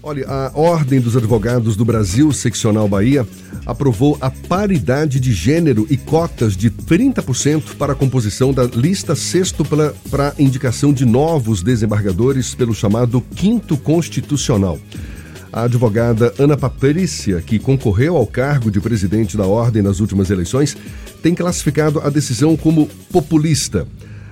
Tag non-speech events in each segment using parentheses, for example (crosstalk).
Olha, a Ordem dos Advogados do Brasil, Seccional Bahia, aprovou a paridade de gênero e cotas de 30% para a composição da lista sextupla para indicação de novos desembargadores pelo chamado Quinto Constitucional. A advogada Ana Patrícia, que concorreu ao cargo de presidente da Ordem nas últimas eleições, tem classificado a decisão como populista.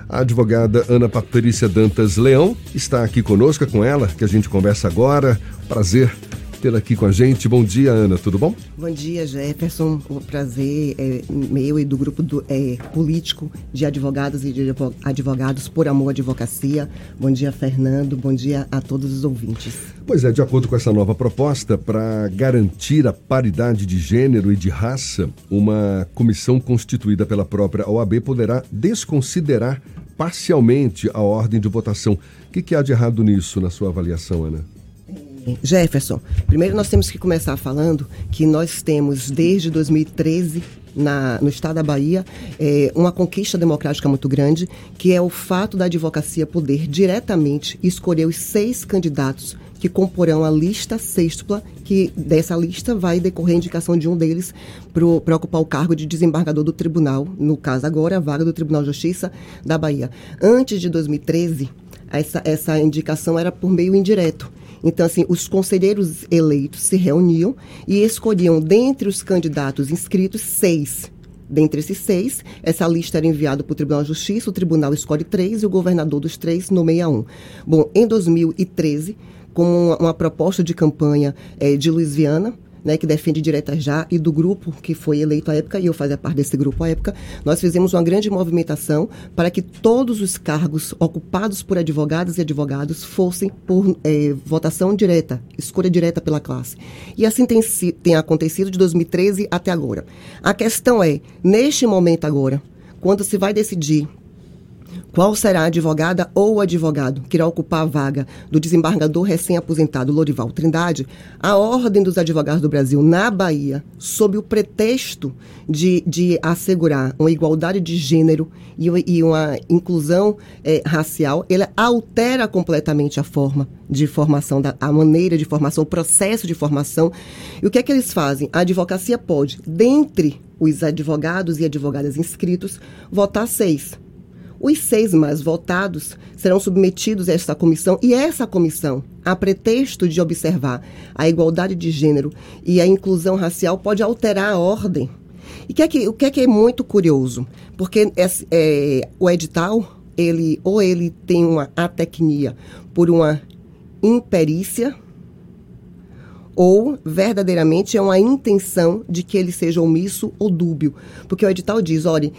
A advogada Ana Patrícia Dantas Leão está aqui conosco, é com ela que a gente conversa agora. Prazer tê-la aqui com a gente. Bom dia, Ana, tudo bom? Bom dia, Jefferson. O prazer é meu e do grupo do, é, político de advogados e de advogados por amor à advocacia. Bom dia, Fernando. Bom dia a todos os ouvintes. Pois é, de acordo com essa nova proposta, para garantir a paridade de gênero e de raça, uma comissão constituída pela própria OAB poderá desconsiderar parcialmente a ordem de votação. O que, que há de errado nisso, na sua avaliação, Ana? Jefferson, primeiro nós temos que começar falando que nós temos desde 2013 na, no estado da Bahia é, uma conquista democrática muito grande, que é o fato da advocacia poder diretamente escolher os seis candidatos que comporão a lista sextupla, que dessa lista vai decorrer a indicação de um deles para ocupar o cargo de desembargador do tribunal, no caso agora, a vaga do Tribunal de Justiça da Bahia. Antes de 2013, essa, essa indicação era por meio indireto. Então, assim, os conselheiros eleitos se reuniam e escolhiam, dentre os candidatos inscritos, seis. Dentre esses seis, essa lista era enviada para o Tribunal de Justiça, o tribunal escolhe três e o governador dos três nomeia um. Bom, em 2013, com uma, proposta de campanha é, de Luiz Viana, né, que defende direta já, e do grupo que foi eleito à época, e eu fazia parte desse grupo à época, nós fizemos uma grande movimentação para que todos os cargos ocupados por advogados e advogados fossem por é, votação direta, escolha direta pela classe. E assim tem, tem acontecido de 2013 até agora. A questão é, neste momento agora, quando se vai decidir qual será a advogada ou advogado que irá ocupar a vaga do desembargador recém-aposentado Lorival Trindade? A Ordem dos Advogados do Brasil, na Bahia, sob o pretexto de, de assegurar uma igualdade de gênero e, e uma inclusão é, racial, ele altera completamente a forma de formação, da, a maneira de formação, o processo de formação. E o que é que eles fazem? A advocacia pode, dentre os advogados e advogadas inscritos, votar seis os seis mais votados serão submetidos a esta comissão e essa comissão, a pretexto de observar a igualdade de gênero e a inclusão racial, pode alterar a ordem. E que é que, o que é, que é muito curioso? Porque é, é, o edital, ele ou ele tem uma atecnia por uma imperícia, ou verdadeiramente é uma intenção de que ele seja omisso ou dúbio. Porque o edital diz, olha,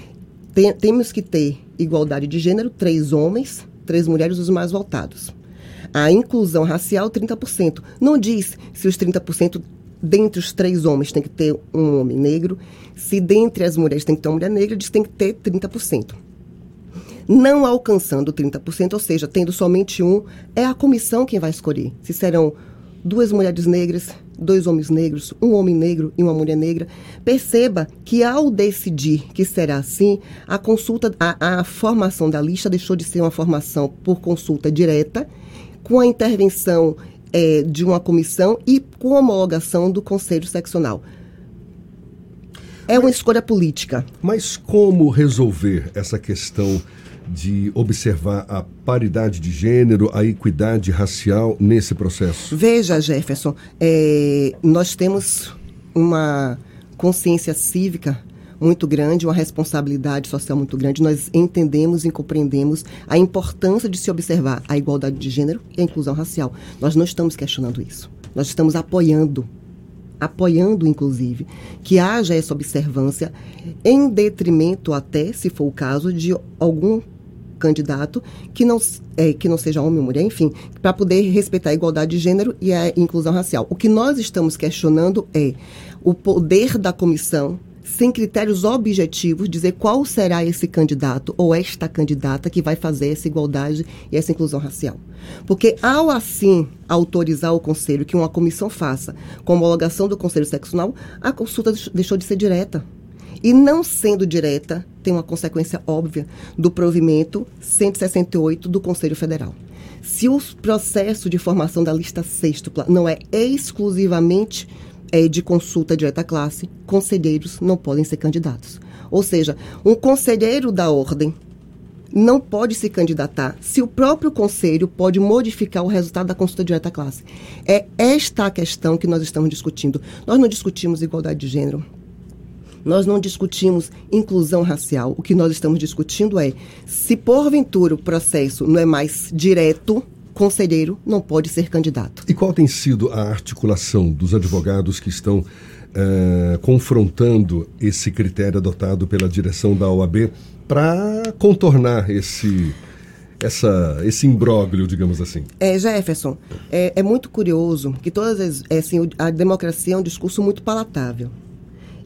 tem, temos que ter igualdade de gênero, três homens, três mulheres, os mais votados. A inclusão racial, 30%. Não diz se os 30% dentre os três homens tem que ter um homem negro, se dentre as mulheres tem que ter uma mulher negra, diz que tem que ter 30%. Não alcançando 30%, ou seja, tendo somente um, é a comissão quem vai escolher se serão duas mulheres negras, dois homens negros, um homem negro e uma mulher negra. Perceba que ao decidir que será assim, a consulta, a, a formação da lista deixou de ser uma formação por consulta direta, com a intervenção é, de uma comissão e com a homologação do Conselho Seccional. É uma escolha política. Mas como resolver essa questão de observar a paridade de gênero, a equidade racial nesse processo? Veja, Jefferson, é, nós temos uma consciência cívica muito grande, uma responsabilidade social muito grande. Nós entendemos e compreendemos a importância de se observar a igualdade de gênero e a inclusão racial. Nós não estamos questionando isso. Nós estamos apoiando apoiando, inclusive, que haja essa observância em detrimento até, se for o caso, de algum candidato que não, é, que não seja homem ou mulher, enfim, para poder respeitar a igualdade de gênero e a inclusão racial. O que nós estamos questionando é o poder da comissão sem critérios objetivos, dizer qual será esse candidato ou esta candidata que vai fazer essa igualdade e essa inclusão racial. Porque, ao assim autorizar o conselho que uma comissão faça com homologação do conselho seccional, a consulta deixou de ser direta. E não sendo direta, tem uma consequência óbvia do provimento 168 do Conselho Federal. se o processo de formação da lista sextupla não é exclusivamente é, de consulta direta à classe, conselheiros não podem ser candidatos. Ou seja, um conselheiro da ordem não pode se candidatar se o próprio conselho pode modificar o resultado da consulta direta à classe. É esta a questão que nós estamos discutindo. Nós não discutimos igualdade de gênero. Nós não discutimos inclusão racial. O que nós estamos discutindo é se porventura o processo não é mais direto, conselheiro não pode ser candidato. E qual tem sido a articulação dos advogados que estão uh, confrontando esse critério adotado pela direção da OAB para contornar esse essa, esse imbróglio, digamos assim? É, Jefferson, é, é muito curioso que todas as, é, assim, a democracia é um discurso muito palatável.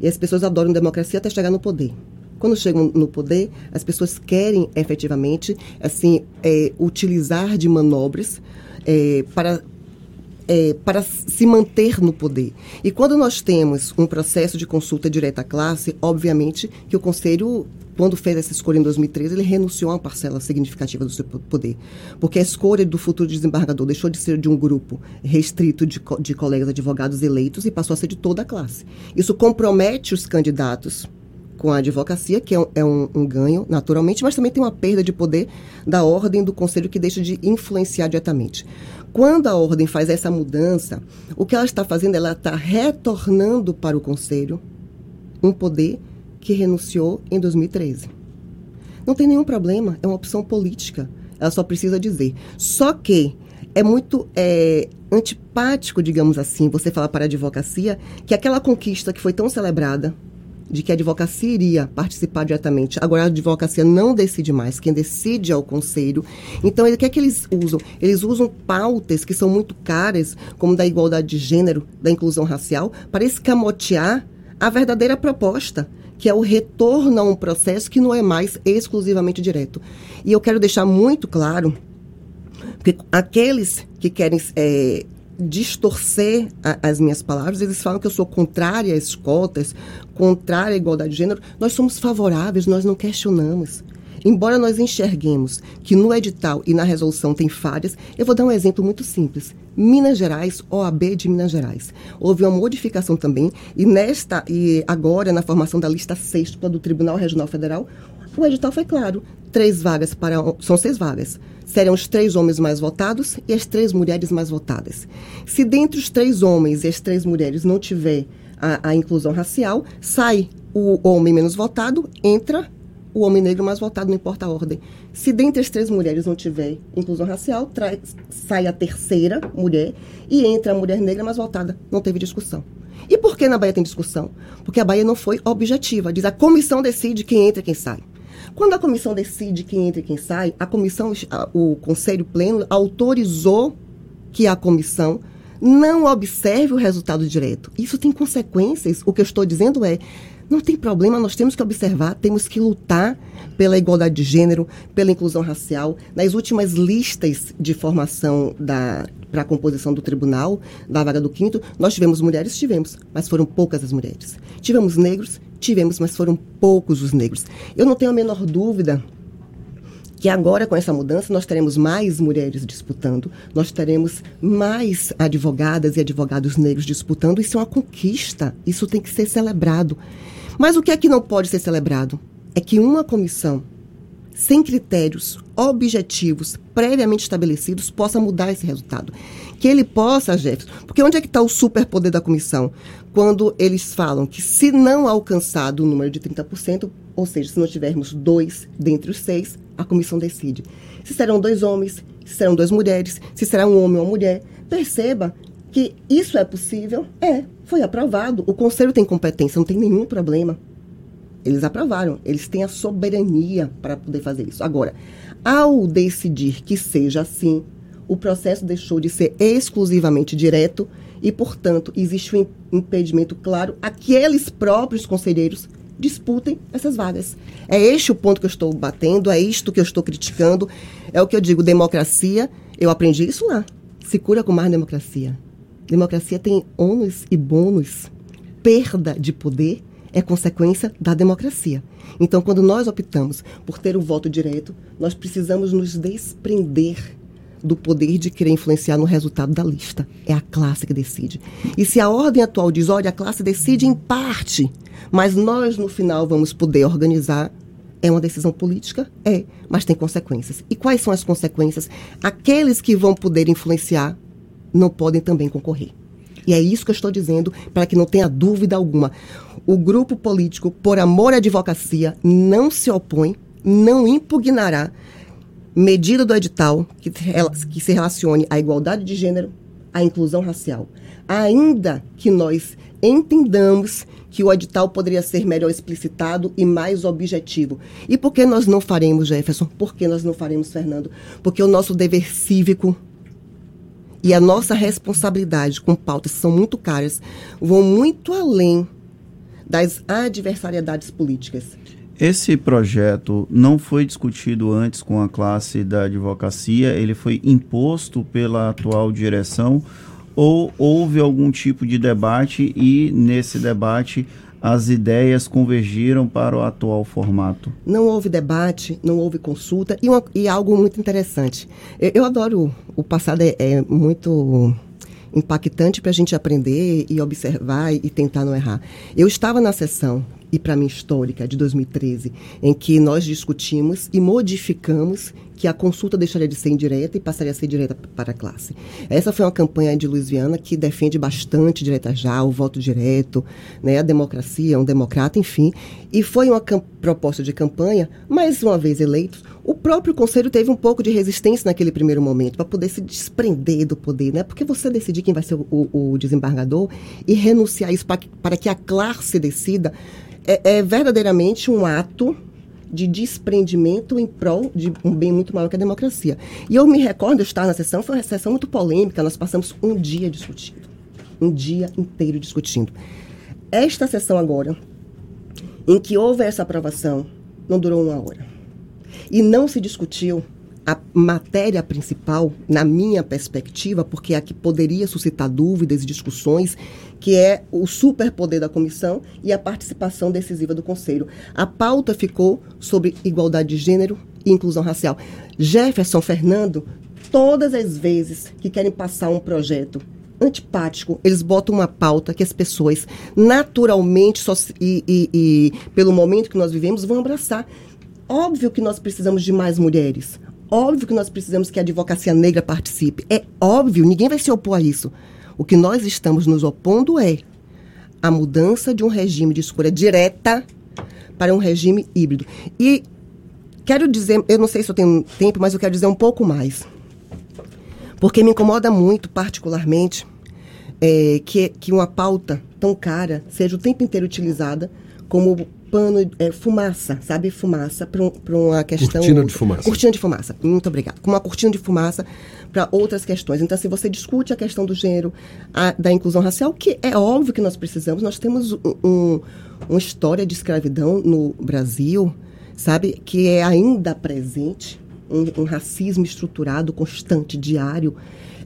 E as pessoas adoram democracia até chegar no poder. Quando chegam no poder, as pessoas querem efetivamente assim é, utilizar de manobras é, para é, para se manter no poder. E quando nós temos um processo de consulta direta à classe, obviamente que o Conselho, quando fez essa escolha em 2013, ele renunciou a uma parcela significativa do seu poder. Porque a escolha do futuro desembargador deixou de ser de um grupo restrito de, de colegas advogados eleitos e passou a ser de toda a classe. Isso compromete os candidatos com a advocacia, que é, um, é um, um, ganho, naturalmente, mas também tem uma perda de poder da ordem do conselho que deixa de influenciar diretamente. Quando a ordem faz essa mudança, o que ela está fazendo, ela está retornando para o conselho um poder que renunciou em 2013. Não tem nenhum problema, é uma opção política. Ela só precisa dizer. Só que é muito é, antipático, digamos assim, você falar para a advocacia que aquela conquista que foi tão celebrada de que a advocacia iria participar diretamente. Agora a advocacia não decide mais, quem decide é o conselho. Então, o que é que eles usam? Eles usam pautas que são muito caras, como da igualdade de gênero, da inclusão racial, para escamotear a verdadeira proposta, que é o retorno a um processo que não é mais exclusivamente direto. E eu quero deixar muito claro que aqueles que querem é, distorcer a, as minhas palavras, eles falam que eu sou contrária às cotas, contrária à igualdade de gênero. Nós somos favoráveis, nós não questionamos. Embora nós enxerguemos que no edital e na resolução tem falhas, eu vou dar um exemplo muito simples. Minas Gerais, OAB de Minas Gerais. Houve uma modificação também, e nesta, e agora, na formação da lista sexta do Tribunal Regional Federal, o edital foi claro. Três vagas para. São seis vagas serão os três homens mais votados e as três mulheres mais votadas. Se dentre os três homens e as três mulheres não tiver a, a inclusão racial, sai o homem menos votado, entra o homem negro mais votado, não importa a ordem. Se dentre as três mulheres não tiver inclusão racial, traz, sai a terceira mulher e entra a mulher negra mais votada. Não teve discussão. E por que na Bahia tem discussão? Porque a Bahia não foi objetiva. Diz a comissão decide quem entra e quem sai. Quando a comissão decide quem entra e quem sai, a comissão, o Conselho Pleno autorizou que a comissão não observe o resultado direto. Isso tem consequências. O que eu estou dizendo é, não tem problema, nós temos que observar, temos que lutar pela igualdade de gênero, pela inclusão racial. Nas últimas listas de formação para a composição do tribunal, da vaga do quinto, nós tivemos mulheres, tivemos, mas foram poucas as mulheres. Tivemos negros, tivemos, mas foram poucos os negros. Eu não tenho a menor dúvida que agora com essa mudança nós teremos mais mulheres disputando, nós teremos mais advogadas e advogados negros disputando. Isso é uma conquista, isso tem que ser celebrado. Mas o que é que não pode ser celebrado? É que uma comissão sem critérios objetivos previamente estabelecidos possa mudar esse resultado. Que ele possa, Jefferson, porque onde é que está o superpoder da comissão? Quando eles falam que se não alcançado o número de 30%, ou seja, se não tivermos dois dentre os seis, a comissão decide. Se serão dois homens, se serão duas mulheres, se será um homem ou uma mulher. Perceba que isso é possível? É, foi aprovado. O conselho tem competência, não tem nenhum problema. Eles aprovaram, eles têm a soberania para poder fazer isso. Agora, ao decidir que seja assim, o processo deixou de ser exclusivamente direto e, portanto, existe um impedimento claro a que eles próprios conselheiros disputem essas vagas. É este o ponto que eu estou batendo, é isto que eu estou criticando, é o que eu digo, democracia, eu aprendi isso lá. Se cura com mais democracia. Democracia tem ônus e bônus. Perda de poder é consequência da democracia. Então, quando nós optamos por ter o voto direto, nós precisamos nos desprender do poder de querer influenciar no resultado da lista. É a classe que decide. E se a ordem atual diz, olha, a classe decide em parte, mas nós no final vamos poder organizar, é uma decisão política? É, mas tem consequências. E quais são as consequências? Aqueles que vão poder influenciar não podem também concorrer. E é isso que eu estou dizendo, para que não tenha dúvida alguma. O grupo político, por amor à advocacia, não se opõe, não impugnará medida do edital que, que se relacione à igualdade de gênero, à inclusão racial. Ainda que nós entendamos que o edital poderia ser melhor explicitado e mais objetivo. E por que nós não faremos, Jefferson? Por que nós não faremos, Fernando? Porque o nosso dever cívico e a nossa responsabilidade com pautas que são muito caras vão muito além das adversariedades políticas. Esse projeto não foi discutido antes com a classe da advocacia, ele foi imposto pela atual direção? Ou houve algum tipo de debate? E nesse debate as ideias convergiram para o atual formato? Não houve debate, não houve consulta e, uma, e algo muito interessante. Eu, eu adoro, o passado é, é muito impactante para a gente aprender e observar e tentar não errar. Eu estava na sessão e para mim histórica de 2013, em que nós discutimos e modificamos que a consulta deixaria de ser indireta e passaria a ser direta para a classe. Essa foi uma campanha de Luiz Viana que defende bastante direta já, o voto direto, né, a democracia, um democrata, enfim. E foi uma proposta de campanha, mais uma vez eleitos, o próprio conselho teve um pouco de resistência naquele primeiro momento para poder se desprender do poder, né? Porque você decidir quem vai ser o, o, o desembargador e renunciar isso para que, para que a classe decida é, é verdadeiramente um ato de desprendimento em prol de um bem muito maior que a democracia. E eu me recordo estar na sessão, foi uma sessão muito polêmica, nós passamos um dia discutindo. Um dia inteiro discutindo. Esta sessão agora, em que houve essa aprovação, não durou uma hora. E não se discutiu a matéria principal, na minha perspectiva, porque é a que poderia suscitar dúvidas e discussões, que é o superpoder da comissão e a participação decisiva do Conselho. A pauta ficou sobre igualdade de gênero e inclusão racial. Jefferson Fernando, todas as vezes que querem passar um projeto antipático, eles botam uma pauta que as pessoas naturalmente e, e, e pelo momento que nós vivemos vão abraçar. Óbvio que nós precisamos de mais mulheres. Óbvio que nós precisamos que a advocacia negra participe. É óbvio, ninguém vai se opor a isso. O que nós estamos nos opondo é a mudança de um regime de escolha direta para um regime híbrido. E quero dizer, eu não sei se eu tenho tempo, mas eu quero dizer um pouco mais. Porque me incomoda muito, particularmente, é, que, que uma pauta tão cara seja o tempo inteiro utilizada como pano, é, fumaça, sabe? Fumaça para um, uma questão. Cortina de fumaça. Cortina de fumaça. Muito obrigada. Com uma cortina de fumaça para outras questões. Então, se você discute a questão do gênero, a, da inclusão racial, que é óbvio que nós precisamos, nós temos um, um, uma história de escravidão no Brasil, sabe? Que é ainda presente, um, um racismo estruturado, constante, diário.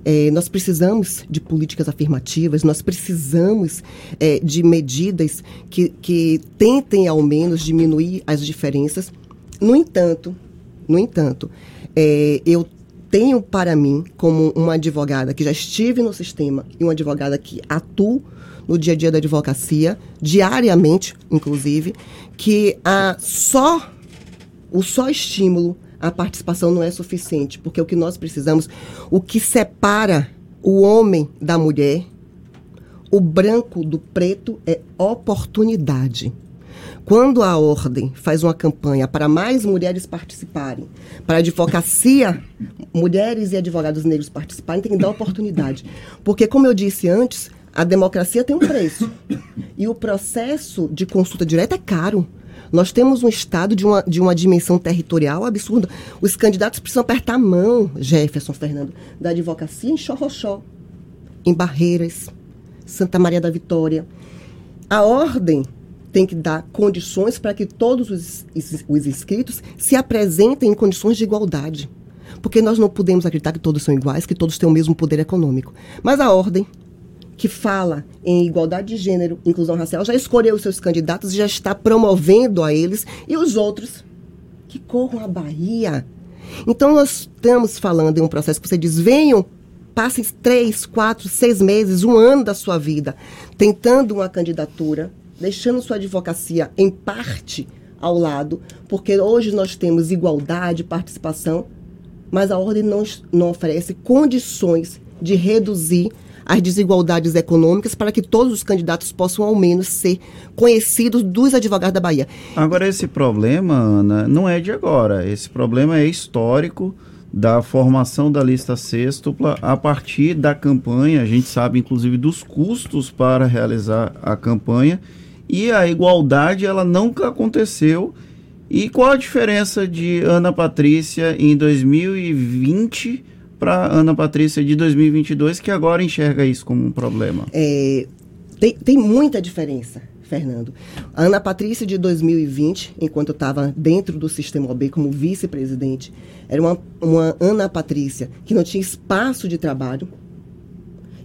É, nós precisamos de políticas afirmativas, nós precisamos é, de medidas que, que tentem, ao menos, diminuir as diferenças. No entanto, no entanto, é, eu tenho para mim, como uma advogada que já estive no sistema e uma advogada que atua no dia a dia da advocacia, diariamente, inclusive, que a só o só estímulo a participação não é suficiente, porque o que nós precisamos, o que separa o homem da mulher, o branco do preto é oportunidade. Quando a ordem faz uma campanha para mais mulheres participarem, para a advocacia, mulheres e advogados negros participarem, tem que dar oportunidade. Porque, como eu disse antes, a democracia tem um preço. E o processo de consulta direta é caro. Nós temos um Estado de uma, de uma dimensão territorial absurda. Os candidatos precisam apertar a mão, Jefferson Fernando, da advocacia em Xorroxó, em Barreiras, Santa Maria da Vitória. A ordem tem que dar condições para que todos os, os inscritos se apresentem em condições de igualdade. Porque nós não podemos acreditar que todos são iguais, que todos têm o mesmo poder econômico. Mas a ordem que fala em igualdade de gênero, inclusão racial, já escolheu os seus candidatos e já está promovendo a eles e os outros que corram a Bahia. Então, nós estamos falando em um processo que você diz: venham, passem três, quatro, seis meses, um ano da sua vida tentando uma candidatura, deixando sua advocacia em parte ao lado, porque hoje nós temos igualdade, participação, mas a ordem não, não oferece condições de reduzir as desigualdades econômicas para que todos os candidatos possam, ao menos, ser conhecidos dos advogados da Bahia. Agora, esse problema, Ana, não é de agora. Esse problema é histórico da formação da lista sextupla a partir da campanha. A gente sabe, inclusive, dos custos para realizar a campanha. E a igualdade, ela nunca aconteceu. E qual a diferença de Ana Patrícia em 2020 para Ana Patrícia de 2022, que agora enxerga isso como um problema? É, tem, tem muita diferença, Fernando. A Ana Patrícia de 2020, enquanto eu estava dentro do sistema OB como vice-presidente, era uma, uma Ana Patrícia que não tinha espaço de trabalho.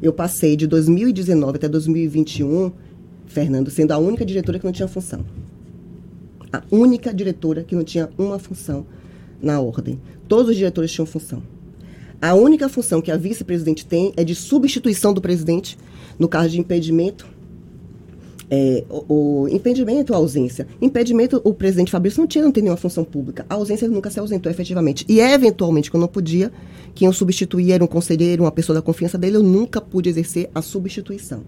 Eu passei de 2019 até 2021, Fernando, sendo a única diretora que não tinha função. A única diretora que não tinha uma função na ordem. Todos os diretores tinham função. A única função que a vice-presidente tem é de substituição do presidente no caso de impedimento. É, o, o, impedimento ou ausência. Impedimento, o presidente Fabrício não tinha, não tem nenhuma função pública. A ausência ele nunca se ausentou efetivamente. E eventualmente, quando não podia, quem eu substituía era um conselheiro, uma pessoa da confiança dele, eu nunca pude exercer a substituição.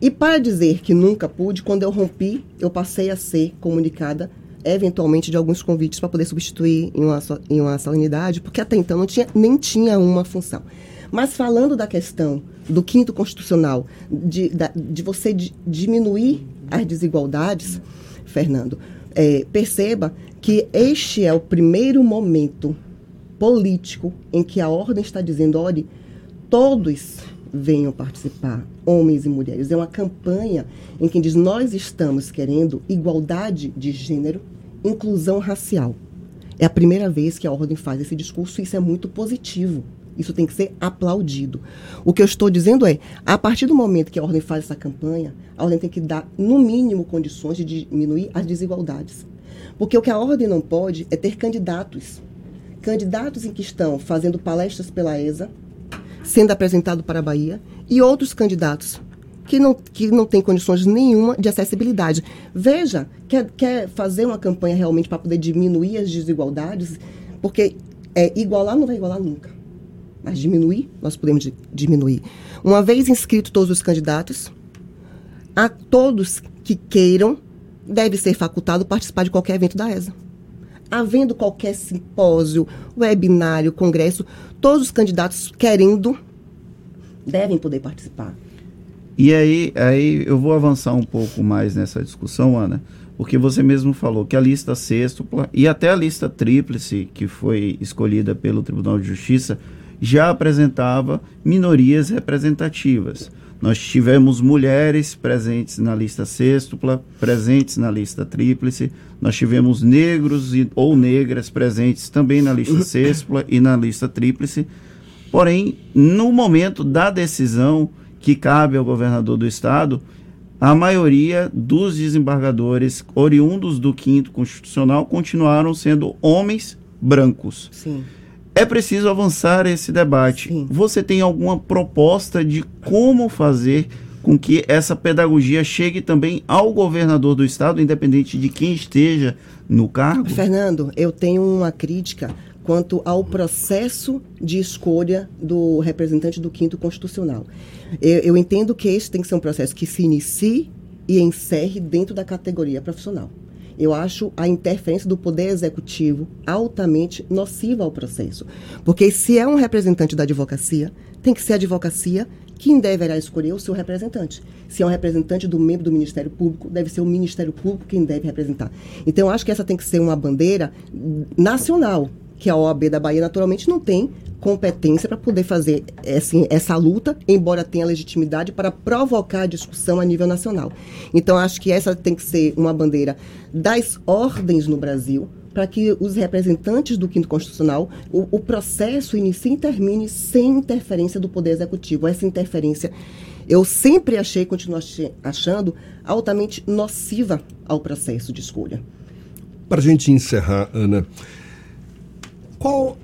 E para dizer que nunca pude, quando eu rompi, eu passei a ser comunicada eventualmente de alguns convites para poder substituir em uma, em uma salinidade, porque até então não tinha, nem tinha uma função. Mas falando da questão do quinto constitucional, de, da, de você de, diminuir as desigualdades, Fernando, é, perceba que este é o primeiro momento político em que a ordem está dizendo, olhe, todos venham participar, homens e mulheres. É uma campanha em que diz, nós estamos querendo igualdade de gênero, inclusão racial. É a primeira vez que a ordem faz esse discurso e isso é muito positivo. Isso tem que ser aplaudido. O que eu estou dizendo é, a partir do momento que a ordem faz essa campanha, a ordem tem que dar, no mínimo, condições de diminuir as desigualdades. Porque o que a ordem não pode é ter candidatos. Candidatos em que estão fazendo palestras pela ESA, sendo apresentado para a Bahia, e outros candidatos que não, que não tem condições nenhuma de acessibilidade. Veja, quer, quer fazer uma campanha realmente para poder diminuir as desigualdades, porque é, igualar não vai igualar nunca. Mas diminuir, nós podemos diminuir. Uma vez inscritos todos os candidatos, a todos que queiram, deve ser facultado participar de qualquer evento da ESA. Havendo qualquer simpósio, webinário, congresso, todos os candidatos querendo devem poder participar. E aí, aí eu vou avançar um pouco mais nessa discussão, Ana, porque você mesmo falou que a lista sextupla e até a lista tríplice, que foi escolhida pelo Tribunal de Justiça, já apresentava minorias representativas. Nós tivemos mulheres presentes na lista sextupla, presentes na lista tríplice, nós tivemos negros e, ou negras presentes também na lista sextupla e na lista tríplice. Porém, no momento da decisão, que cabe ao governador do estado, a maioria dos desembargadores oriundos do quinto constitucional continuaram sendo homens brancos. Sim. É preciso avançar esse debate. Sim. Você tem alguma proposta de como fazer com que essa pedagogia chegue também ao governador do estado, independente de quem esteja no cargo? Fernando, eu tenho uma crítica quanto ao processo de escolha do representante do quinto constitucional. Eu, eu entendo que esse tem que ser um processo que se inicie e encerre dentro da categoria profissional. Eu acho a interferência do poder executivo altamente nociva ao processo. Porque se é um representante da advocacia, tem que ser a advocacia quem deverá escolher o seu representante. Se é um representante do membro do Ministério Público, deve ser o Ministério Público quem deve representar. Então, acho que essa tem que ser uma bandeira nacional, que a OAB da Bahia naturalmente não tem competência para poder fazer assim, essa luta, embora tenha legitimidade para provocar a discussão a nível nacional. Então, acho que essa tem que ser uma bandeira das ordens no Brasil, para que os representantes do quinto constitucional, o, o processo inicie e termine sem interferência do Poder Executivo. Essa interferência eu sempre achei, continuo achando, altamente nociva ao processo de escolha. Para a gente encerrar, Ana, qual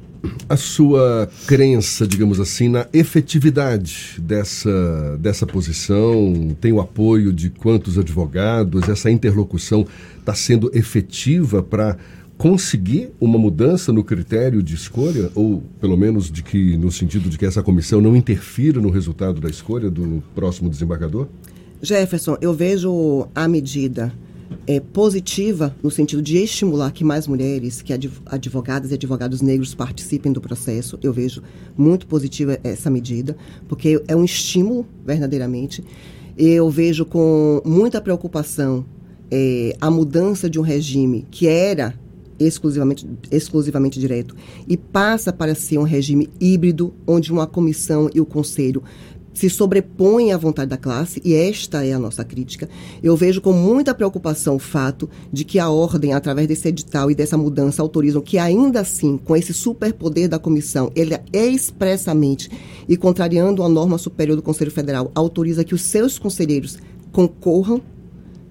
a sua crença, digamos assim, na efetividade dessa, dessa posição? Tem o apoio de quantos advogados? Essa interlocução está sendo efetiva para conseguir uma mudança no critério de escolha, ou pelo menos de que no sentido de que essa comissão não interfira no resultado da escolha do próximo desembargador? Jefferson, eu vejo a medida é, positiva no sentido de estimular que mais mulheres, que advogadas e advogados negros participem do processo. Eu vejo muito positiva essa medida, porque é um estímulo verdadeiramente. Eu vejo com muita preocupação é, a mudança de um regime que era exclusivamente, exclusivamente direto e passa para ser um regime híbrido, onde uma comissão e o conselho se sobrepõem à vontade da classe, e esta é a nossa crítica. Eu vejo com muita preocupação o fato de que a ordem, através desse edital e dessa mudança, autorizam que, ainda assim, com esse superpoder da comissão, ele é expressamente e contrariando a norma superior do Conselho Federal, autoriza que os seus conselheiros concorram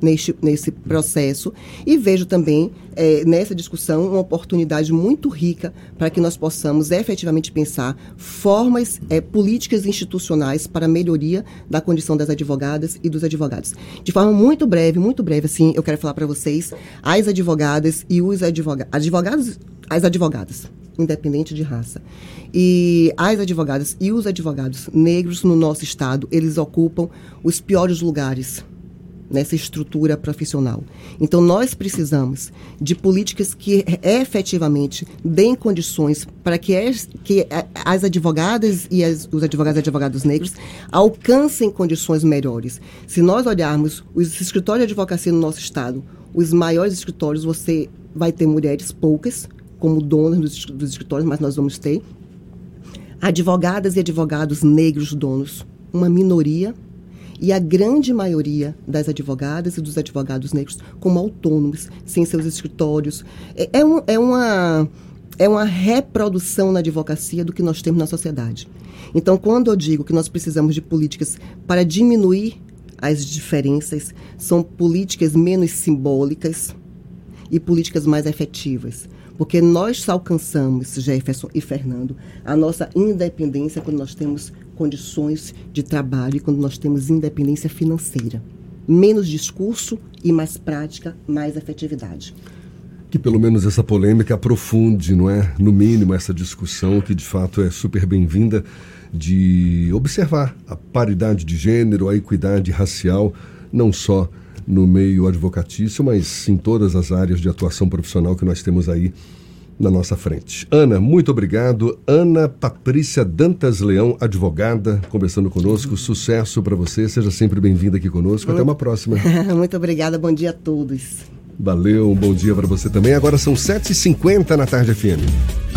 neste, nesse processo e vejo também é, nessa discussão uma oportunidade muito rica para que nós possamos efetivamente pensar formas é, políticas institucionais para a melhoria da condição das advogadas e dos advogados. De forma muito breve, muito breve, assim, eu quero falar para vocês as advogadas e os advogados, advogados, as advogadas, independente de raça. E as advogadas e os advogados negros no nosso estado, eles ocupam os piores lugares nessa estrutura profissional. Então, nós precisamos de políticas que efetivamente deem condições para que, as, que as advogadas e as, os advogados e advogados negros alcancem condições melhores. Se nós olharmos os escritórios de advocacia no nosso estado, os maiores escritórios, você vai ter mulheres poucas como donas dos, dos escritórios, mas nós vamos ter advogadas e advogados negros donos, uma minoria e a grande maioria das advogadas e dos advogados negros como autônomos, sem seus escritórios. É, é, um, é, uma, é uma reprodução na advocacia do que nós temos na sociedade. Então, quando eu digo que nós precisamos de políticas para diminuir as diferenças, são políticas menos simbólicas e políticas mais efetivas. Porque nós alcançamos, Jefferson e Fernando, a nossa independência quando nós temos condições de trabalho e quando nós temos independência financeira. Menos discurso e mais prática, mais efetividade. Que pelo menos essa polêmica aprofunde, não é? No mínimo, essa discussão que de fato é super bem-vinda de observar a paridade de gênero, a equidade racial, não só no meio advocatício, mas em todas as áreas de atuação profissional que nós temos aí na nossa frente. Ana, muito obrigado. Ana Patrícia Dantas Leão, advogada, conversando conosco. Sucesso para você. Seja sempre bem-vinda aqui conosco. Até uma próxima. (laughs) muito obrigada. Bom dia a todos. Valeu. Um bom dia para você também. Agora são 7h50 na tarde FM.